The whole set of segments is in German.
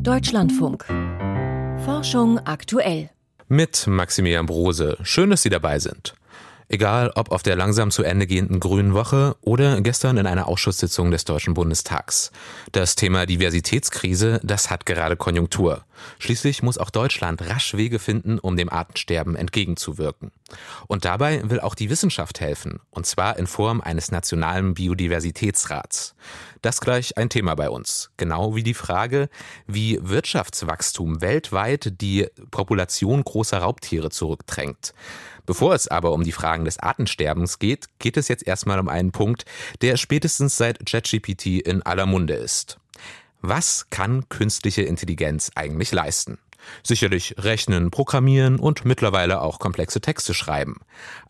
Deutschlandfunk. Forschung aktuell. Mit Maximilian Brose. Schön, dass Sie dabei sind. Egal ob auf der langsam zu Ende gehenden Grünen Woche oder gestern in einer Ausschusssitzung des Deutschen Bundestags. Das Thema Diversitätskrise, das hat gerade Konjunktur. Schließlich muss auch Deutschland rasch Wege finden, um dem Artensterben entgegenzuwirken. Und dabei will auch die Wissenschaft helfen, und zwar in Form eines nationalen Biodiversitätsrats. Das gleich ein Thema bei uns, genau wie die Frage, wie Wirtschaftswachstum weltweit die Population großer Raubtiere zurückdrängt. Bevor es aber um die Fragen des Artensterbens geht, geht es jetzt erstmal um einen Punkt, der spätestens seit ChatGPT in aller Munde ist. Was kann künstliche Intelligenz eigentlich leisten? Sicherlich rechnen, programmieren und mittlerweile auch komplexe Texte schreiben.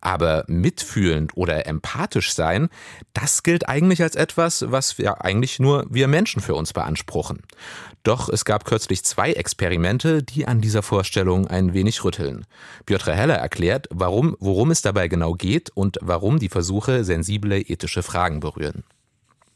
Aber mitfühlend oder empathisch sein, das gilt eigentlich als etwas, was wir eigentlich nur wir Menschen für uns beanspruchen. Doch es gab kürzlich zwei Experimente, die an dieser Vorstellung ein wenig rütteln. Piotr Heller erklärt, warum, worum es dabei genau geht und warum die Versuche sensible ethische Fragen berühren.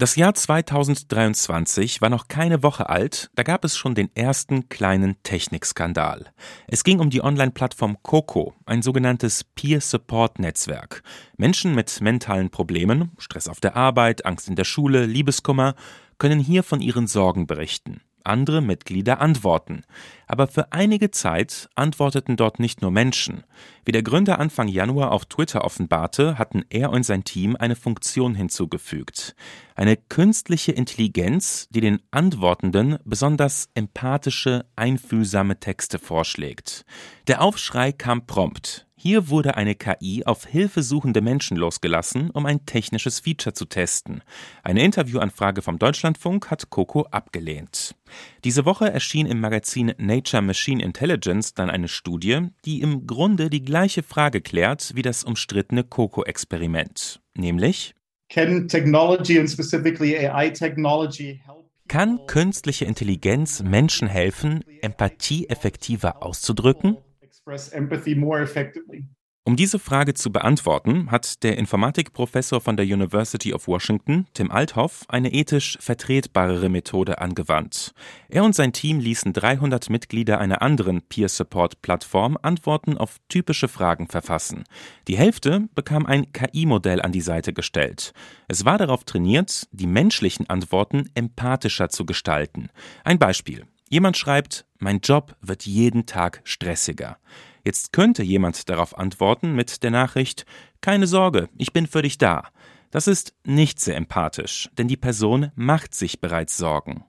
Das Jahr 2023 war noch keine Woche alt, da gab es schon den ersten kleinen Technikskandal. Es ging um die Online-Plattform Coco, ein sogenanntes Peer-Support-Netzwerk. Menschen mit mentalen Problemen, Stress auf der Arbeit, Angst in der Schule, Liebeskummer, können hier von ihren Sorgen berichten. Andere Mitglieder antworten. Aber für einige Zeit antworteten dort nicht nur Menschen. Wie der Gründer Anfang Januar auf Twitter offenbarte, hatten er und sein Team eine Funktion hinzugefügt. Eine künstliche Intelligenz, die den Antwortenden besonders empathische, einfühlsame Texte vorschlägt. Der Aufschrei kam prompt. Hier wurde eine KI auf hilfesuchende Menschen losgelassen, um ein technisches Feature zu testen. Eine Interviewanfrage vom Deutschlandfunk hat Coco abgelehnt. Diese Woche erschien im Magazin Nature Machine Intelligence dann eine Studie, die im Grunde die gleiche Frage klärt wie das umstrittene Coco-Experiment. Nämlich, kann künstliche Intelligenz Menschen helfen, Empathie effektiver auszudrücken? Um diese Frage zu beantworten, hat der Informatikprofessor von der University of Washington, Tim Althoff, eine ethisch vertretbarere Methode angewandt. Er und sein Team ließen 300 Mitglieder einer anderen Peer-Support-Plattform Antworten auf typische Fragen verfassen. Die Hälfte bekam ein KI-Modell an die Seite gestellt. Es war darauf trainiert, die menschlichen Antworten empathischer zu gestalten. Ein Beispiel. Jemand schreibt, mein Job wird jeden Tag stressiger. Jetzt könnte jemand darauf antworten mit der Nachricht, keine Sorge, ich bin für dich da. Das ist nicht sehr empathisch, denn die Person macht sich bereits Sorgen.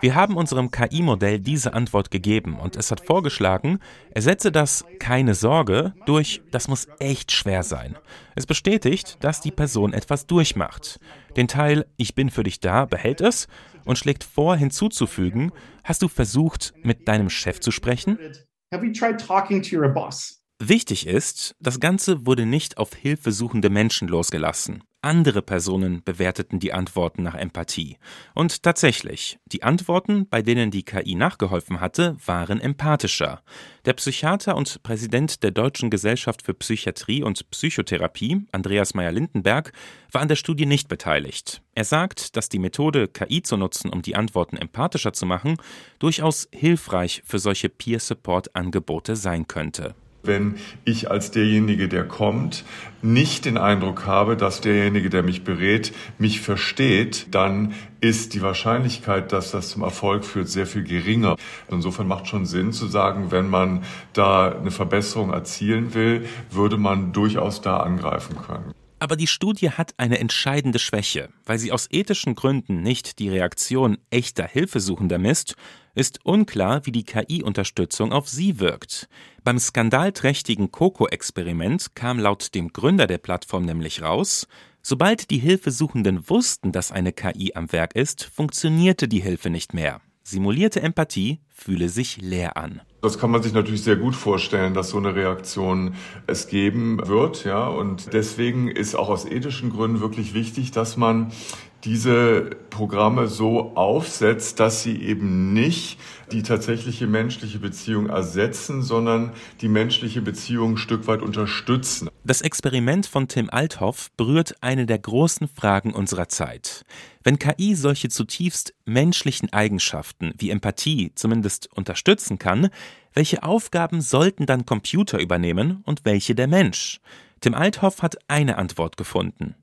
Wir haben unserem KI-Modell diese Antwort gegeben und es hat vorgeschlagen, ersetze das keine Sorge durch das muss echt schwer sein. Es bestätigt, dass die Person etwas durchmacht. Den Teil Ich bin für dich da behält es und schlägt vor hinzuzufügen, hast du versucht, mit deinem Chef zu sprechen? Have you tried talking to your boss? Wichtig ist, das Ganze wurde nicht auf hilfesuchende Menschen losgelassen. Andere Personen bewerteten die Antworten nach Empathie. Und tatsächlich, die Antworten, bei denen die KI nachgeholfen hatte, waren empathischer. Der Psychiater und Präsident der Deutschen Gesellschaft für Psychiatrie und Psychotherapie, Andreas Meyer-Lindenberg, war an der Studie nicht beteiligt. Er sagt, dass die Methode, KI zu nutzen, um die Antworten empathischer zu machen, durchaus hilfreich für solche Peer-Support-Angebote sein könnte wenn ich als derjenige, der kommt, nicht den Eindruck habe, dass derjenige, der mich berät, mich versteht, dann ist die Wahrscheinlichkeit, dass das zum Erfolg führt, sehr viel geringer. Insofern macht schon Sinn zu sagen, wenn man da eine Verbesserung erzielen will, würde man durchaus da angreifen können. Aber die Studie hat eine entscheidende Schwäche, weil sie aus ethischen Gründen nicht die Reaktion echter Hilfesuchender misst, ist unklar, wie die KI-Unterstützung auf sie wirkt. Beim skandalträchtigen Coco-Experiment kam laut dem Gründer der Plattform nämlich raus, sobald die Hilfesuchenden wussten, dass eine KI am Werk ist, funktionierte die Hilfe nicht mehr. Simulierte Empathie fühle sich leer an. Das kann man sich natürlich sehr gut vorstellen, dass so eine Reaktion es geben wird, ja. Und deswegen ist auch aus ethischen Gründen wirklich wichtig, dass man diese Programme so aufsetzt, dass sie eben nicht die tatsächliche menschliche Beziehung ersetzen, sondern die menschliche Beziehung ein Stück weit unterstützen. Das Experiment von Tim Althoff berührt eine der großen Fragen unserer Zeit. Wenn KI solche zutiefst menschlichen Eigenschaften wie Empathie zumindest unterstützen kann, welche Aufgaben sollten dann Computer übernehmen und welche der Mensch? Tim Althoff hat eine Antwort gefunden.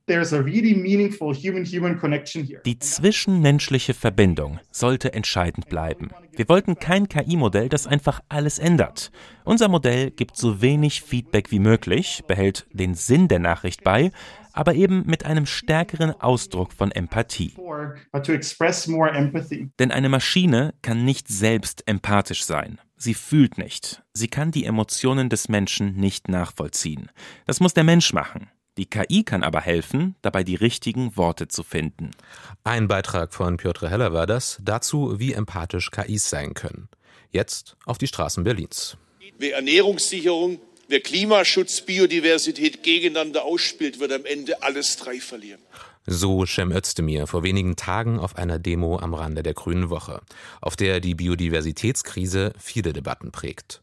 Die zwischenmenschliche Verbindung sollte entscheidend bleiben. Wir wollten kein KI-Modell, das einfach alles ändert. Unser Modell gibt so wenig Feedback wie möglich, behält den Sinn der Nachricht bei, aber eben mit einem stärkeren Ausdruck von Empathie. Denn eine Maschine kann nicht selbst empathisch sein. Sie fühlt nicht. Sie kann die Emotionen des Menschen nicht nachvollziehen. Das muss der Mensch machen. Die KI kann aber helfen, dabei die richtigen Worte zu finden. Ein Beitrag von Piotr Heller war das dazu, wie empathisch KIs sein können. Jetzt auf die Straßen Berlins. Wer Ernährungssicherung, wer Klimaschutz, Biodiversität gegeneinander ausspielt, wird am Ende alles drei verlieren. So Cem Özdemir vor wenigen Tagen auf einer Demo am Rande der Grünen Woche, auf der die Biodiversitätskrise viele Debatten prägt.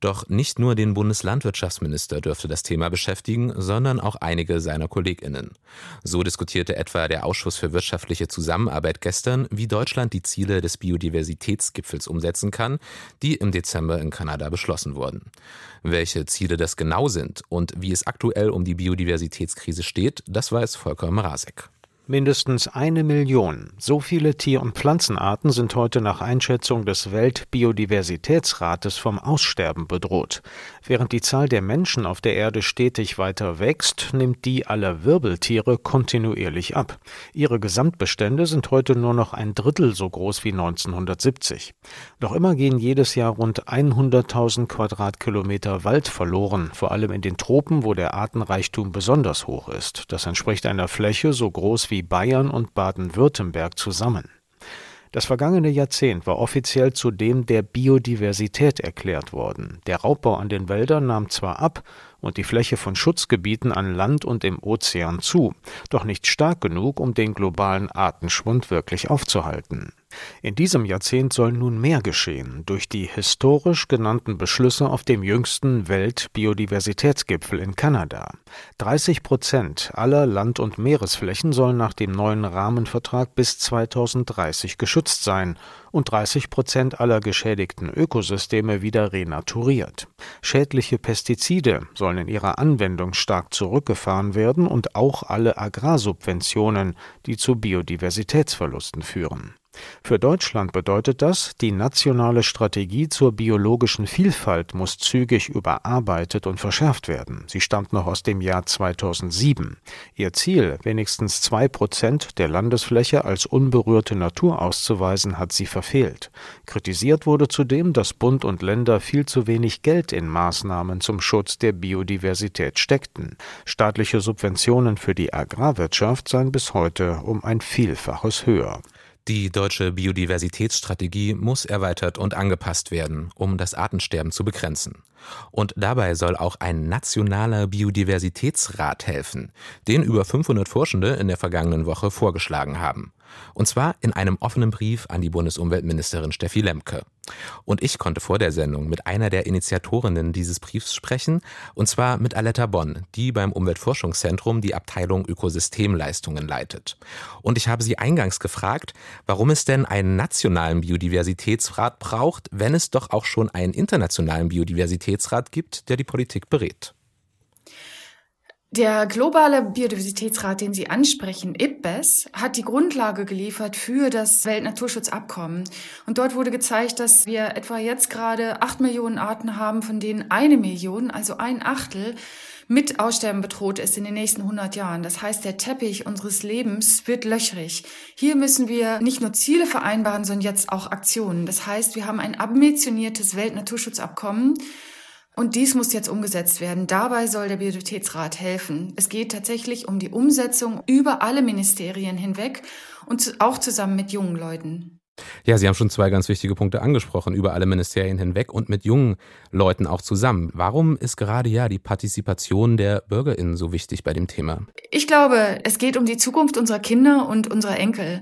Doch nicht nur den Bundeslandwirtschaftsminister dürfte das Thema beschäftigen, sondern auch einige seiner Kolleginnen. So diskutierte etwa der Ausschuss für wirtschaftliche Zusammenarbeit gestern, wie Deutschland die Ziele des Biodiversitätsgipfels umsetzen kann, die im Dezember in Kanada beschlossen wurden. Welche Ziele das genau sind und wie es aktuell um die Biodiversitätskrise steht, das weiß Volker Mrazek. Mindestens eine Million. So viele Tier- und Pflanzenarten sind heute nach Einschätzung des Weltbiodiversitätsrates vom Aussterben bedroht. Während die Zahl der Menschen auf der Erde stetig weiter wächst, nimmt die aller Wirbeltiere kontinuierlich ab. Ihre Gesamtbestände sind heute nur noch ein Drittel so groß wie 1970. Doch immer gehen jedes Jahr rund 100.000 Quadratkilometer Wald verloren, vor allem in den Tropen, wo der Artenreichtum besonders hoch ist. Das entspricht einer Fläche so groß wie wie Bayern und Baden-Württemberg zusammen. Das vergangene Jahrzehnt war offiziell zu dem der Biodiversität erklärt worden. Der Raubbau an den Wäldern nahm zwar ab und die Fläche von Schutzgebieten an Land und im Ozean zu, doch nicht stark genug, um den globalen Artenschwund wirklich aufzuhalten. In diesem Jahrzehnt soll nun mehr geschehen durch die historisch genannten Beschlüsse auf dem jüngsten Weltbiodiversitätsgipfel in Kanada. 30 Prozent aller Land- und Meeresflächen sollen nach dem neuen Rahmenvertrag bis 2030 geschützt sein und 30 Prozent aller geschädigten Ökosysteme wieder renaturiert. Schädliche Pestizide sollen in ihrer Anwendung stark zurückgefahren werden und auch alle Agrarsubventionen, die zu Biodiversitätsverlusten führen. Für Deutschland bedeutet das, die nationale Strategie zur biologischen Vielfalt muss zügig überarbeitet und verschärft werden. Sie stammt noch aus dem Jahr 2007. Ihr Ziel, wenigstens zwei Prozent der Landesfläche als unberührte Natur auszuweisen, hat sie verfehlt. Kritisiert wurde zudem, dass Bund und Länder viel zu wenig Geld in Maßnahmen zum Schutz der Biodiversität steckten. Staatliche Subventionen für die Agrarwirtschaft seien bis heute um ein Vielfaches höher. Die deutsche Biodiversitätsstrategie muss erweitert und angepasst werden, um das Artensterben zu begrenzen. Und dabei soll auch ein nationaler Biodiversitätsrat helfen, den über 500 Forschende in der vergangenen Woche vorgeschlagen haben. Und zwar in einem offenen Brief an die Bundesumweltministerin Steffi Lemke. Und ich konnte vor der Sendung mit einer der Initiatorinnen dieses Briefs sprechen, und zwar mit Aletta Bonn, die beim Umweltforschungszentrum die Abteilung Ökosystemleistungen leitet. Und ich habe sie eingangs gefragt, warum es denn einen nationalen Biodiversitätsrat braucht, wenn es doch auch schon einen internationalen Biodiversitätsrat gibt, der die Politik berät. Der globale Biodiversitätsrat, den Sie ansprechen, IPBES, hat die Grundlage geliefert für das Weltnaturschutzabkommen. Und dort wurde gezeigt, dass wir etwa jetzt gerade acht Millionen Arten haben, von denen eine Million, also ein Achtel, mit Aussterben bedroht ist in den nächsten 100 Jahren. Das heißt, der Teppich unseres Lebens wird löchrig. Hier müssen wir nicht nur Ziele vereinbaren, sondern jetzt auch Aktionen. Das heißt, wir haben ein ambitioniertes Weltnaturschutzabkommen, und dies muss jetzt umgesetzt werden. Dabei soll der Biodiversitätsrat helfen. Es geht tatsächlich um die Umsetzung über alle Ministerien hinweg und auch zusammen mit jungen Leuten. Ja, Sie haben schon zwei ganz wichtige Punkte angesprochen, über alle Ministerien hinweg und mit jungen Leuten auch zusammen. Warum ist gerade ja die Partizipation der BürgerInnen so wichtig bei dem Thema? Ich glaube, es geht um die Zukunft unserer Kinder und unserer Enkel.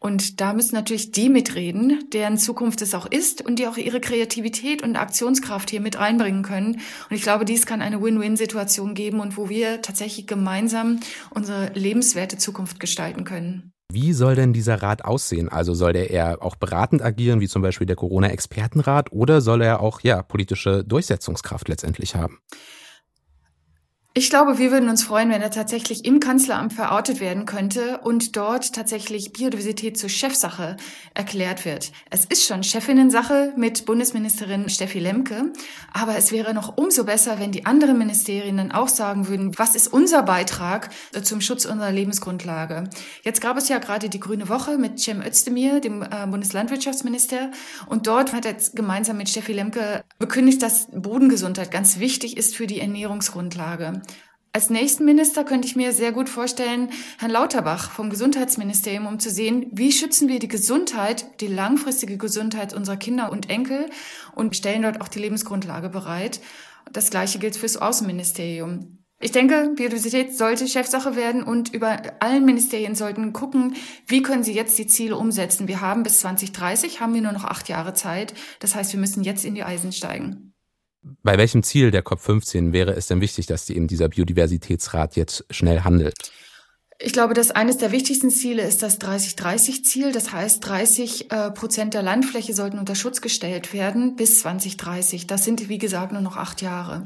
Und da müssen natürlich die mitreden, deren Zukunft es auch ist und die auch ihre Kreativität und Aktionskraft hier mit reinbringen können. Und ich glaube, dies kann eine Win-Win-Situation geben und wo wir tatsächlich gemeinsam unsere lebenswerte Zukunft gestalten können. Wie soll denn dieser Rat aussehen? Also soll der eher auch beratend agieren, wie zum Beispiel der Corona-Expertenrat, oder soll er auch ja politische Durchsetzungskraft letztendlich haben? Ich glaube, wir würden uns freuen, wenn er tatsächlich im Kanzleramt verortet werden könnte und dort tatsächlich Biodiversität zur Chefsache erklärt wird. Es ist schon Chefinnensache mit Bundesministerin Steffi Lemke, aber es wäre noch umso besser, wenn die anderen Ministerien dann auch sagen würden, was ist unser Beitrag zum Schutz unserer Lebensgrundlage. Jetzt gab es ja gerade die Grüne Woche mit Cem Özdemir, dem äh, Bundeslandwirtschaftsminister, und dort hat er gemeinsam mit Steffi Lemke bekündigt, dass Bodengesundheit ganz wichtig ist für die Ernährungsgrundlage. Als nächsten Minister könnte ich mir sehr gut vorstellen, Herrn Lauterbach vom Gesundheitsministerium, um zu sehen, wie schützen wir die Gesundheit, die langfristige Gesundheit unserer Kinder und Enkel und stellen dort auch die Lebensgrundlage bereit. Das Gleiche gilt fürs Außenministerium. Ich denke, Biodiversität sollte Chefsache werden und über allen Ministerien sollten gucken, wie können sie jetzt die Ziele umsetzen. Wir haben bis 2030, haben wir nur noch acht Jahre Zeit. Das heißt, wir müssen jetzt in die Eisen steigen. Bei welchem Ziel der COP15 wäre es denn wichtig, dass eben dieser Biodiversitätsrat jetzt schnell handelt? Ich glaube, dass eines der wichtigsten Ziele ist das 30-30-Ziel. Das heißt, 30 äh, Prozent der Landfläche sollten unter Schutz gestellt werden bis 2030. Das sind, wie gesagt, nur noch acht Jahre.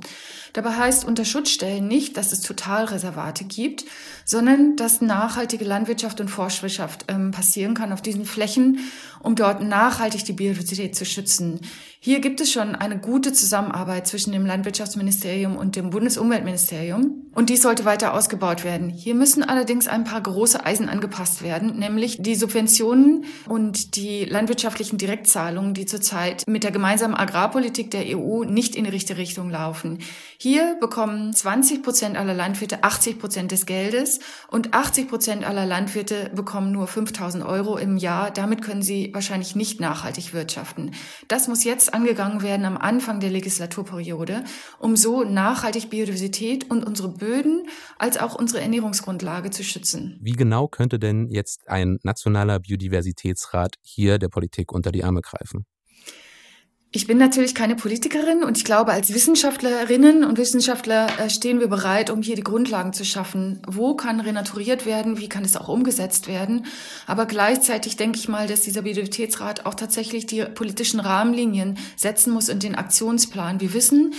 Dabei heißt unter Schutz stellen nicht, dass es Totalreservate gibt, sondern dass nachhaltige Landwirtschaft und Forstwirtschaft ähm, passieren kann auf diesen Flächen, um dort nachhaltig die Biodiversität zu schützen. Hier gibt es schon eine gute Zusammenarbeit zwischen dem Landwirtschaftsministerium und dem Bundesumweltministerium und dies sollte weiter ausgebaut werden. Hier müssen allerdings ein paar große Eisen angepasst werden, nämlich die Subventionen und die landwirtschaftlichen Direktzahlungen, die zurzeit mit der gemeinsamen Agrarpolitik der EU nicht in die richtige Richtung laufen. Hier bekommen 20 Prozent aller Landwirte 80 Prozent des Geldes und 80 Prozent aller Landwirte bekommen nur 5000 Euro im Jahr. Damit können sie wahrscheinlich nicht nachhaltig wirtschaften. Das muss jetzt angegangen werden am Anfang der Legislaturperiode, um so nachhaltig Biodiversität und unsere Böden als auch unsere Ernährungsgrundlage zu schützen. Wie genau könnte denn jetzt ein nationaler Biodiversitätsrat hier der Politik unter die Arme greifen? Ich bin natürlich keine Politikerin und ich glaube, als Wissenschaftlerinnen und Wissenschaftler äh, stehen wir bereit, um hier die Grundlagen zu schaffen. Wo kann renaturiert werden? Wie kann es auch umgesetzt werden? Aber gleichzeitig denke ich mal, dass dieser Biodiversitätsrat auch tatsächlich die politischen Rahmenlinien setzen muss und den Aktionsplan. Wir wissen,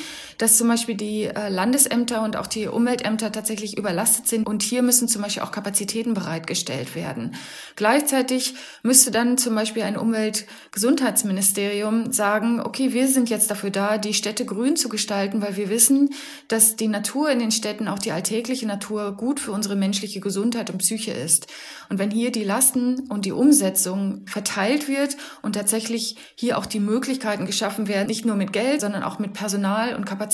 dass zum Beispiel die äh, Landesämter und auch die Umweltämter tatsächlich überlastet sind und hier müssen zum Beispiel auch Kapazitäten bereitgestellt werden. Gleichzeitig müsste dann zum Beispiel ein Umweltgesundheitsministerium sagen, okay, wir sind jetzt dafür da, die Städte grün zu gestalten, weil wir wissen, dass die Natur in den Städten, auch die alltägliche Natur, gut für unsere menschliche Gesundheit und Psyche ist. Und wenn hier die Lasten und die Umsetzung verteilt wird und tatsächlich hier auch die Möglichkeiten geschaffen werden, nicht nur mit Geld, sondern auch mit Personal und Kapazitäten,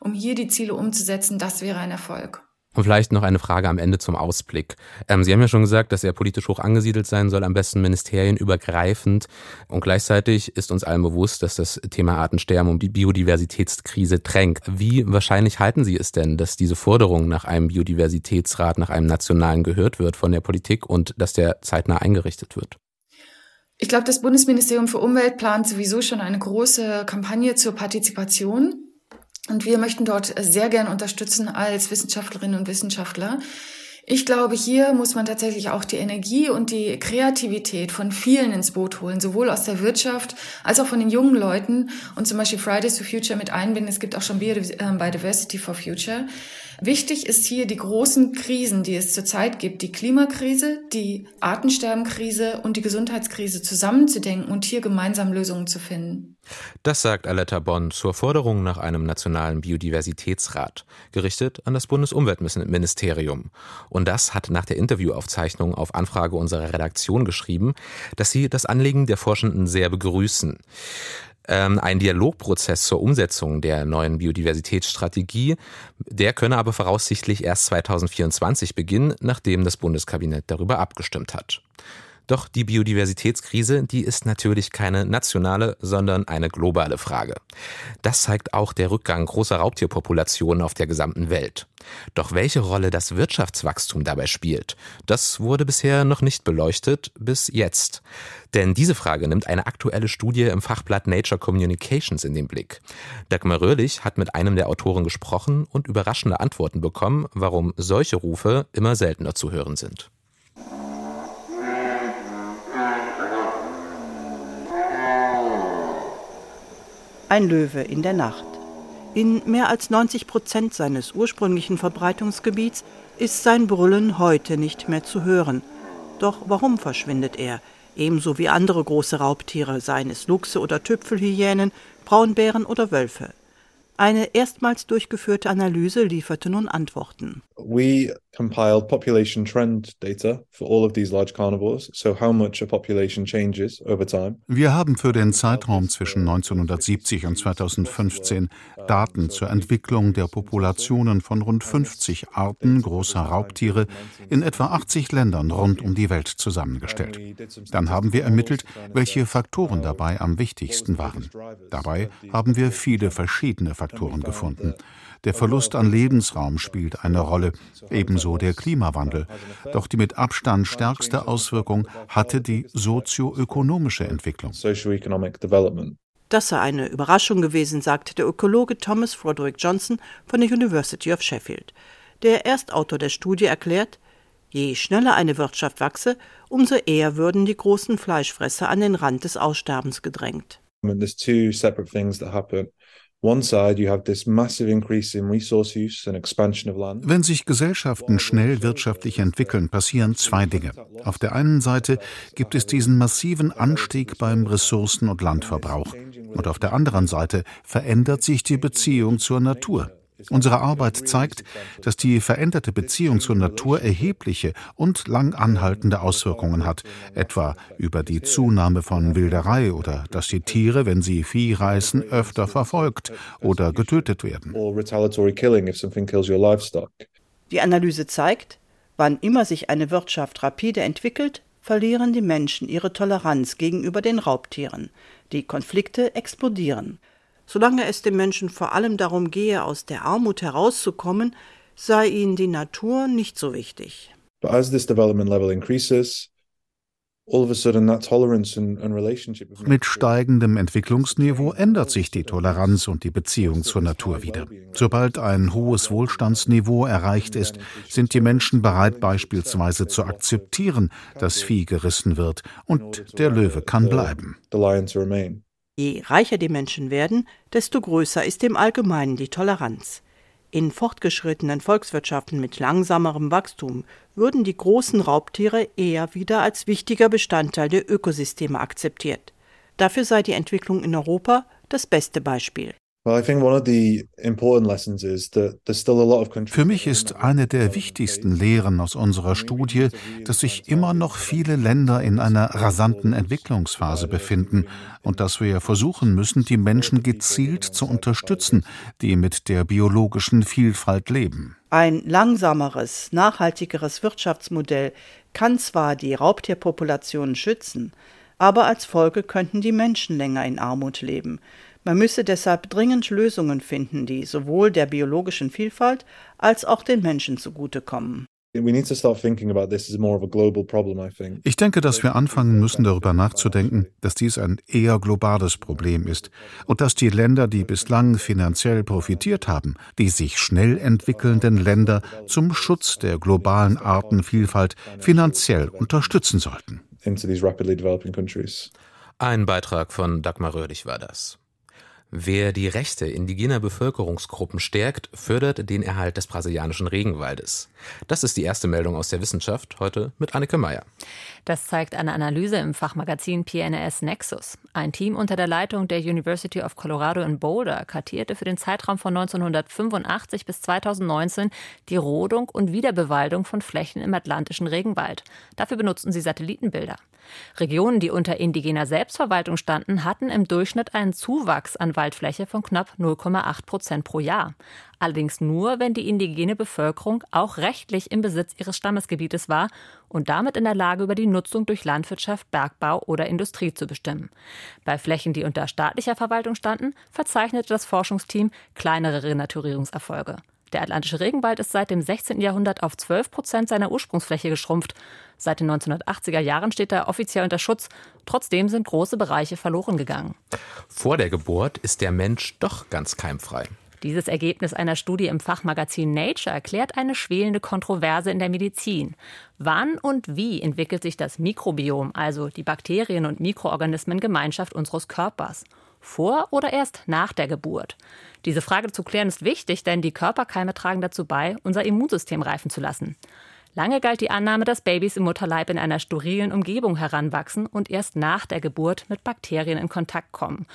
um hier die Ziele umzusetzen, das wäre ein Erfolg. Und vielleicht noch eine Frage am Ende zum Ausblick. Ähm, Sie haben ja schon gesagt, dass er politisch hoch angesiedelt sein soll, am besten ministerienübergreifend. Und gleichzeitig ist uns allen bewusst, dass das Thema Artensterben um die Biodiversitätskrise drängt. Wie wahrscheinlich halten Sie es denn, dass diese Forderung nach einem Biodiversitätsrat, nach einem nationalen gehört wird von der Politik und dass der zeitnah eingerichtet wird? Ich glaube, das Bundesministerium für Umwelt plant sowieso schon eine große Kampagne zur Partizipation und wir möchten dort sehr gern unterstützen als Wissenschaftlerinnen und Wissenschaftler. Ich glaube, hier muss man tatsächlich auch die Energie und die Kreativität von vielen ins Boot holen, sowohl aus der Wirtschaft als auch von den jungen Leuten und zum Beispiel Fridays for Future mit einbinden. Es gibt auch schon Biodiversity for Future. Wichtig ist hier die großen Krisen, die es zurzeit gibt, die Klimakrise, die Artensterbenkrise und die Gesundheitskrise zusammenzudenken und hier gemeinsam Lösungen zu finden. Das sagt Aletta Bonn zur Forderung nach einem nationalen Biodiversitätsrat, gerichtet an das Bundesumweltministerium. Und das hat nach der Interviewaufzeichnung auf Anfrage unserer Redaktion geschrieben, dass sie das Anliegen der Forschenden sehr begrüßen. Ähm, ein Dialogprozess zur Umsetzung der neuen Biodiversitätsstrategie. Der könne aber voraussichtlich erst 2024 beginnen, nachdem das Bundeskabinett darüber abgestimmt hat. Doch die Biodiversitätskrise, die ist natürlich keine nationale, sondern eine globale Frage. Das zeigt auch der Rückgang großer Raubtierpopulationen auf der gesamten Welt. Doch welche Rolle das Wirtschaftswachstum dabei spielt, das wurde bisher noch nicht beleuchtet, bis jetzt. Denn diese Frage nimmt eine aktuelle Studie im Fachblatt Nature Communications in den Blick. Dagmar Röhrlich hat mit einem der Autoren gesprochen und überraschende Antworten bekommen, warum solche Rufe immer seltener zu hören sind. Ein Löwe in der Nacht. In mehr als 90 Prozent seines ursprünglichen Verbreitungsgebiets ist sein Brüllen heute nicht mehr zu hören. Doch warum verschwindet er? Ebenso wie andere große Raubtiere, seien es Luchse oder Tüpfelhyänen, Braunbären oder Wölfe. Eine erstmals durchgeführte Analyse lieferte nun Antworten. Compiled population trend data for all of these large carnivores, so how much a population changes over time. Wir haben für den Zeitraum zwischen 1970 und 2015 Daten zur Entwicklung der Populationen von rund 50 Arten großer Raubtiere in etwa 80 Ländern rund um die Welt zusammengestellt. Dann haben wir ermittelt, welche Faktoren dabei am wichtigsten waren. Dabei haben wir viele verschiedene Faktoren gefunden. Der Verlust an Lebensraum spielt eine Rolle, ebenso der Klimawandel. Doch die mit Abstand stärkste Auswirkung hatte die sozioökonomische Entwicklung. Das sei eine Überraschung gewesen, sagt der Ökologe Thomas Froderick Johnson von der University of Sheffield. Der Erstautor der Studie erklärt, je schneller eine Wirtschaft wachse, umso eher würden die großen Fleischfresser an den Rand des Aussterbens gedrängt. Wenn sich Gesellschaften schnell wirtschaftlich entwickeln, passieren zwei Dinge. Auf der einen Seite gibt es diesen massiven Anstieg beim Ressourcen- und Landverbrauch. Und auf der anderen Seite verändert sich die Beziehung zur Natur. Unsere Arbeit zeigt, dass die veränderte Beziehung zur Natur erhebliche und lang anhaltende Auswirkungen hat, etwa über die Zunahme von Wilderei oder dass die Tiere, wenn sie Vieh reißen, öfter verfolgt oder getötet werden. Die Analyse zeigt, wann immer sich eine Wirtschaft rapide entwickelt, verlieren die Menschen ihre Toleranz gegenüber den Raubtieren. Die Konflikte explodieren. Solange es den Menschen vor allem darum gehe, aus der Armut herauszukommen, sei ihnen die Natur nicht so wichtig. But as this development level increases, mit steigendem Entwicklungsniveau ändert sich die Toleranz und die Beziehung zur Natur wieder. Sobald ein hohes Wohlstandsniveau erreicht ist, sind die Menschen bereit beispielsweise zu akzeptieren, dass Vieh gerissen wird und der Löwe kann bleiben. Je reicher die Menschen werden, desto größer ist im Allgemeinen die Toleranz. In fortgeschrittenen Volkswirtschaften mit langsamerem Wachstum würden die großen Raubtiere eher wieder als wichtiger Bestandteil der Ökosysteme akzeptiert. Dafür sei die Entwicklung in Europa das beste Beispiel. Für mich ist eine der wichtigsten Lehren aus unserer Studie, dass sich immer noch viele Länder in einer rasanten Entwicklungsphase befinden und dass wir versuchen müssen, die Menschen gezielt zu unterstützen, die mit der biologischen Vielfalt leben. Ein langsameres, nachhaltigeres Wirtschaftsmodell kann zwar die Raubtierpopulationen schützen, aber als Folge könnten die Menschen länger in Armut leben. Man müsse deshalb dringend Lösungen finden, die sowohl der biologischen Vielfalt als auch den Menschen zugutekommen. Ich denke, dass wir anfangen müssen, darüber nachzudenken, dass dies ein eher globales Problem ist und dass die Länder, die bislang finanziell profitiert haben, die sich schnell entwickelnden Länder zum Schutz der globalen Artenvielfalt finanziell unterstützen sollten. Ein Beitrag von Dagmar Röhrlich war das. Wer die Rechte indigener Bevölkerungsgruppen stärkt, fördert den Erhalt des brasilianischen Regenwaldes. Das ist die erste Meldung aus der Wissenschaft, heute mit Anneke Meyer. Das zeigt eine Analyse im Fachmagazin PNS Nexus. Ein Team unter der Leitung der University of Colorado in Boulder kartierte für den Zeitraum von 1985 bis 2019 die Rodung und Wiederbewaldung von Flächen im atlantischen Regenwald. Dafür benutzten sie Satellitenbilder. Regionen, die unter indigener Selbstverwaltung standen, hatten im Durchschnitt einen Zuwachs an Waldfläche von knapp 0,8 Prozent pro Jahr. Allerdings nur, wenn die indigene Bevölkerung auch rechtlich im Besitz ihres Stammesgebietes war und damit in der Lage, über die Nutzung durch Landwirtschaft, Bergbau oder Industrie zu bestimmen. Bei Flächen, die unter staatlicher Verwaltung standen, verzeichnete das Forschungsteam kleinere Renaturierungserfolge. Der atlantische Regenwald ist seit dem 16. Jahrhundert auf 12 Prozent seiner Ursprungsfläche geschrumpft. Seit den 1980er Jahren steht er offiziell unter Schutz. Trotzdem sind große Bereiche verloren gegangen. Vor der Geburt ist der Mensch doch ganz keimfrei. Dieses Ergebnis einer Studie im Fachmagazin Nature erklärt eine schwelende Kontroverse in der Medizin. Wann und wie entwickelt sich das Mikrobiom, also die Bakterien und Mikroorganismengemeinschaft unseres Körpers? Vor oder erst nach der Geburt? Diese Frage zu klären ist wichtig, denn die Körperkeime tragen dazu bei, unser Immunsystem reifen zu lassen. Lange galt die Annahme, dass Babys im Mutterleib in einer sterilen Umgebung heranwachsen und erst nach der Geburt mit Bakterien in Kontakt kommen.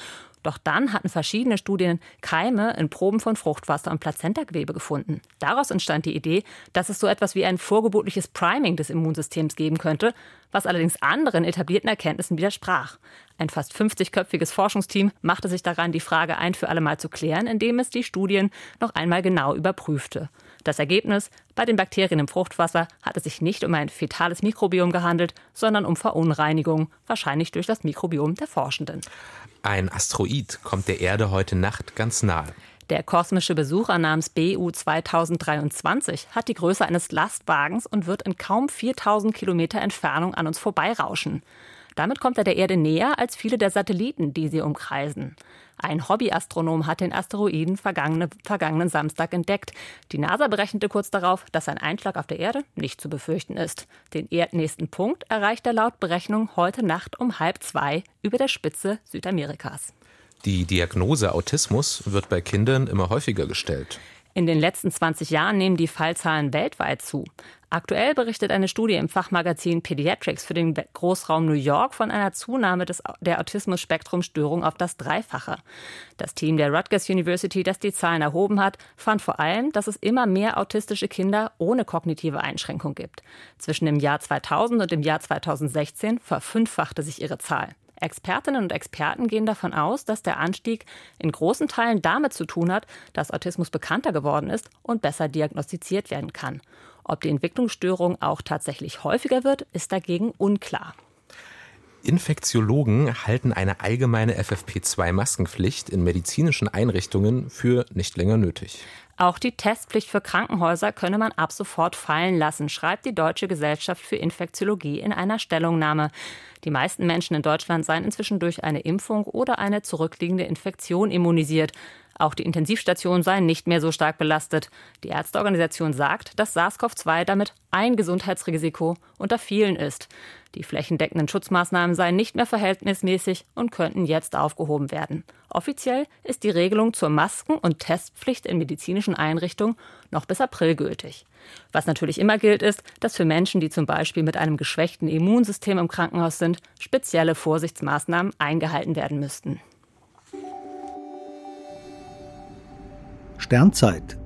Doch dann hatten verschiedene Studien Keime in Proben von Fruchtwasser und Plazentagewebe gefunden. Daraus entstand die Idee, dass es so etwas wie ein vorgeburtliches Priming des Immunsystems geben könnte, was allerdings anderen etablierten Erkenntnissen widersprach. Ein fast 50-köpfiges Forschungsteam machte sich daran, die Frage ein für alle Mal zu klären, indem es die Studien noch einmal genau überprüfte. Das Ergebnis, bei den Bakterien im Fruchtwasser hat es sich nicht um ein fetales Mikrobiom gehandelt, sondern um Verunreinigung, wahrscheinlich durch das Mikrobiom der Forschenden. Ein Asteroid kommt der Erde heute Nacht ganz nahe. Der kosmische Besucher namens BU 2023 hat die Größe eines Lastwagens und wird in kaum 4000 Kilometer Entfernung an uns vorbeirauschen. Damit kommt er der Erde näher als viele der Satelliten, die sie umkreisen. Ein Hobbyastronom hat den Asteroiden vergangene, vergangenen Samstag entdeckt. Die NASA berechnete kurz darauf, dass ein Einschlag auf der Erde nicht zu befürchten ist. Den erdnächsten Punkt erreicht er laut Berechnung heute Nacht um halb zwei über der Spitze Südamerikas. Die Diagnose Autismus wird bei Kindern immer häufiger gestellt. In den letzten 20 Jahren nehmen die Fallzahlen weltweit zu. Aktuell berichtet eine Studie im Fachmagazin Pediatrics für den Großraum New York von einer Zunahme des, der Autismus-Spektrum-Störung auf das Dreifache. Das Team der Rutgers University, das die Zahlen erhoben hat, fand vor allem, dass es immer mehr autistische Kinder ohne kognitive Einschränkung gibt. Zwischen dem Jahr 2000 und dem Jahr 2016 verfünffachte sich ihre Zahl. Expertinnen und Experten gehen davon aus, dass der Anstieg in großen Teilen damit zu tun hat, dass Autismus bekannter geworden ist und besser diagnostiziert werden kann. Ob die Entwicklungsstörung auch tatsächlich häufiger wird, ist dagegen unklar. Infektiologen halten eine allgemeine FFP2-Maskenpflicht in medizinischen Einrichtungen für nicht länger nötig. Auch die Testpflicht für Krankenhäuser könne man ab sofort fallen lassen, schreibt die Deutsche Gesellschaft für Infektiologie in einer Stellungnahme. Die meisten Menschen in Deutschland seien inzwischen durch eine Impfung oder eine zurückliegende Infektion immunisiert. Auch die Intensivstationen seien nicht mehr so stark belastet. Die Ärzteorganisation sagt, dass SARS-CoV-2 damit ein Gesundheitsrisiko unter vielen ist. Die flächendeckenden Schutzmaßnahmen seien nicht mehr verhältnismäßig und könnten jetzt aufgehoben werden. Offiziell ist die Regelung zur Masken- und Testpflicht in medizinischen Einrichtungen noch bis April gültig. Was natürlich immer gilt, ist, dass für Menschen, die zum Beispiel mit einem geschwächten Immunsystem im Krankenhaus sind, spezielle Vorsichtsmaßnahmen eingehalten werden müssten. Sternzeit,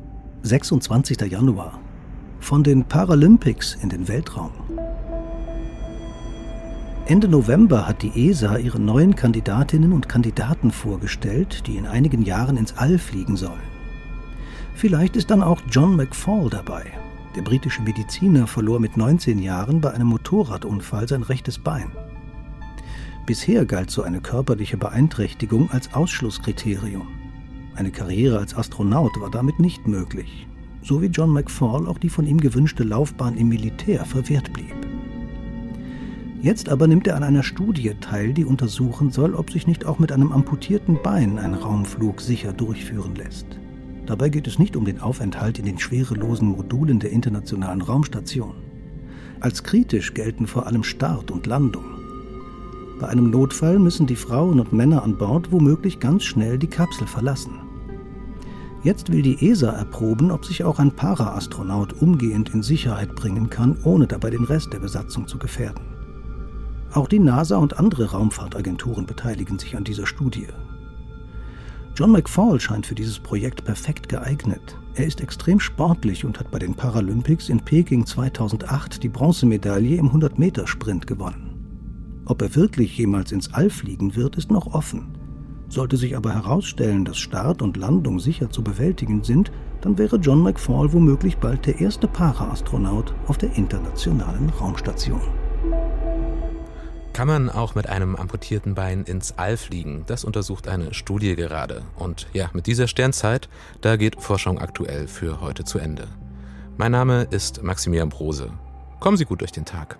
26. Januar. Von den Paralympics in den Weltraum. Ende November hat die ESA ihre neuen Kandidatinnen und Kandidaten vorgestellt, die in einigen Jahren ins All fliegen sollen. Vielleicht ist dann auch John McFall dabei. Der britische Mediziner verlor mit 19 Jahren bei einem Motorradunfall sein rechtes Bein. Bisher galt so eine körperliche Beeinträchtigung als Ausschlusskriterium. Eine Karriere als Astronaut war damit nicht möglich, so wie John McFall auch die von ihm gewünschte Laufbahn im Militär verwehrt blieb. Jetzt aber nimmt er an einer Studie teil, die untersuchen soll, ob sich nicht auch mit einem amputierten Bein ein Raumflug sicher durchführen lässt. Dabei geht es nicht um den Aufenthalt in den schwerelosen Modulen der Internationalen Raumstation. Als kritisch gelten vor allem Start und Landung. Bei einem Notfall müssen die Frauen und Männer an Bord womöglich ganz schnell die Kapsel verlassen. Jetzt will die ESA erproben, ob sich auch ein Paraastronaut umgehend in Sicherheit bringen kann, ohne dabei den Rest der Besatzung zu gefährden. Auch die NASA und andere Raumfahrtagenturen beteiligen sich an dieser Studie. John McFall scheint für dieses Projekt perfekt geeignet. Er ist extrem sportlich und hat bei den Paralympics in Peking 2008 die Bronzemedaille im 100-Meter-Sprint gewonnen. Ob er wirklich jemals ins All fliegen wird, ist noch offen. Sollte sich aber herausstellen, dass Start und Landung sicher zu bewältigen sind, dann wäre John McFall womöglich bald der erste Para-Astronaut auf der internationalen Raumstation. Kann man auch mit einem amputierten Bein ins All fliegen? Das untersucht eine Studie gerade. Und ja, mit dieser Sternzeit, da geht Forschung aktuell für heute zu Ende. Mein Name ist Maximilian Brose. Kommen Sie gut durch den Tag.